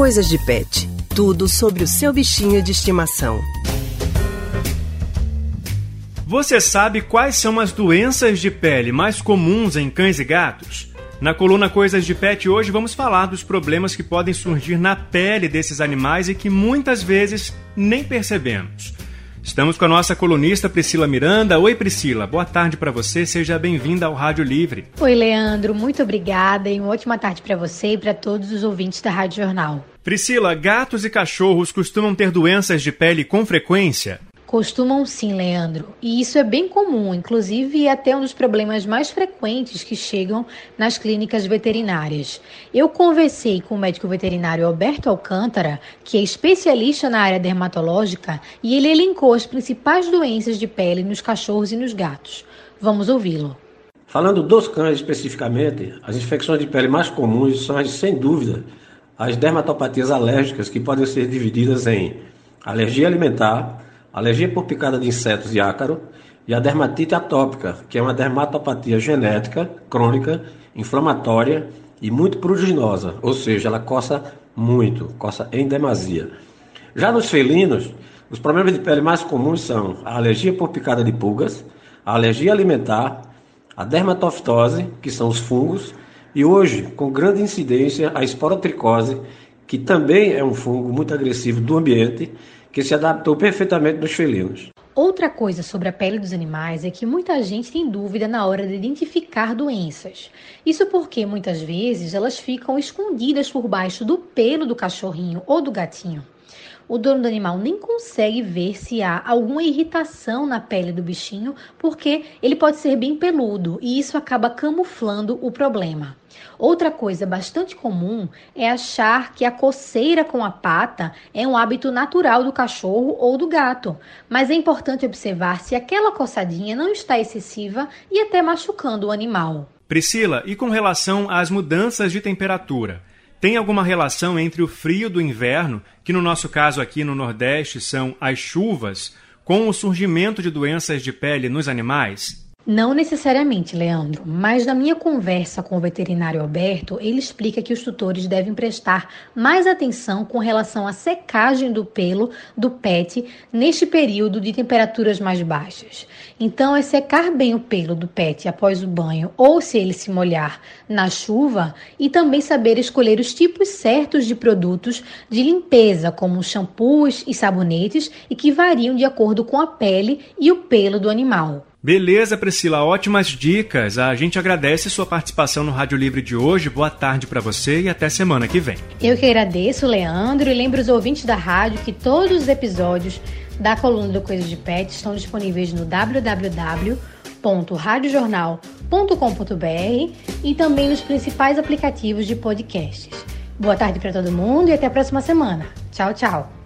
Coisas de Pet. Tudo sobre o seu bichinho de estimação. Você sabe quais são as doenças de pele mais comuns em cães e gatos? Na coluna Coisas de Pet hoje vamos falar dos problemas que podem surgir na pele desses animais e que muitas vezes nem percebemos. Estamos com a nossa colunista Priscila Miranda. Oi, Priscila. Boa tarde para você. Seja bem-vinda ao Rádio Livre. Oi, Leandro. Muito obrigada e uma ótima tarde para você e para todos os ouvintes da Rádio Jornal. Priscila, gatos e cachorros costumam ter doenças de pele com frequência? Costumam sim, Leandro. E isso é bem comum, inclusive é até um dos problemas mais frequentes que chegam nas clínicas veterinárias. Eu conversei com o médico veterinário Alberto Alcântara, que é especialista na área dermatológica, e ele elencou as principais doenças de pele nos cachorros e nos gatos. Vamos ouvi-lo. Falando dos cães especificamente, as infecções de pele mais comuns são, sem dúvida, as dermatopatias alérgicas, que podem ser divididas em alergia alimentar alergia por picada de insetos e ácaro, e a dermatite atópica, que é uma dermatopatia genética, crônica, inflamatória e muito pruriginosa, ou seja, ela coça muito, coça em demasia. Já nos felinos, os problemas de pele mais comuns são a alergia por picada de pulgas, a alergia alimentar, a dermatofitose, que são os fungos, e hoje, com grande incidência, a esporotricose, que também é um fungo muito agressivo do ambiente que se adaptou perfeitamente nos felinos. Outra coisa sobre a pele dos animais é que muita gente tem dúvida na hora de identificar doenças. Isso porque muitas vezes elas ficam escondidas por baixo do pelo do cachorrinho ou do gatinho o dono do animal nem consegue ver se há alguma irritação na pele do bichinho, porque ele pode ser bem peludo e isso acaba camuflando o problema. Outra coisa bastante comum é achar que a coceira com a pata é um hábito natural do cachorro ou do gato, mas é importante observar se aquela coçadinha não está excessiva e até machucando o animal. Priscila, e com relação às mudanças de temperatura? Tem alguma relação entre o frio do inverno, que no nosso caso aqui no Nordeste são as chuvas, com o surgimento de doenças de pele nos animais? Não necessariamente, Leandro, mas na minha conversa com o veterinário Alberto, ele explica que os tutores devem prestar mais atenção com relação à secagem do pelo do pet neste período de temperaturas mais baixas. Então, é secar bem o pelo do pet após o banho ou se ele se molhar na chuva e também saber escolher os tipos certos de produtos de limpeza, como shampoos e sabonetes, e que variam de acordo com a pele e o pelo do animal. Beleza, Priscila, ótimas dicas. A gente agradece sua participação no Rádio Livre de hoje. Boa tarde para você e até semana que vem. Eu que agradeço, Leandro, e lembro os ouvintes da rádio que todos os episódios da coluna do Coisas de Pet estão disponíveis no www.radiojornal.com.br e também nos principais aplicativos de podcasts. Boa tarde para todo mundo e até a próxima semana. Tchau, tchau.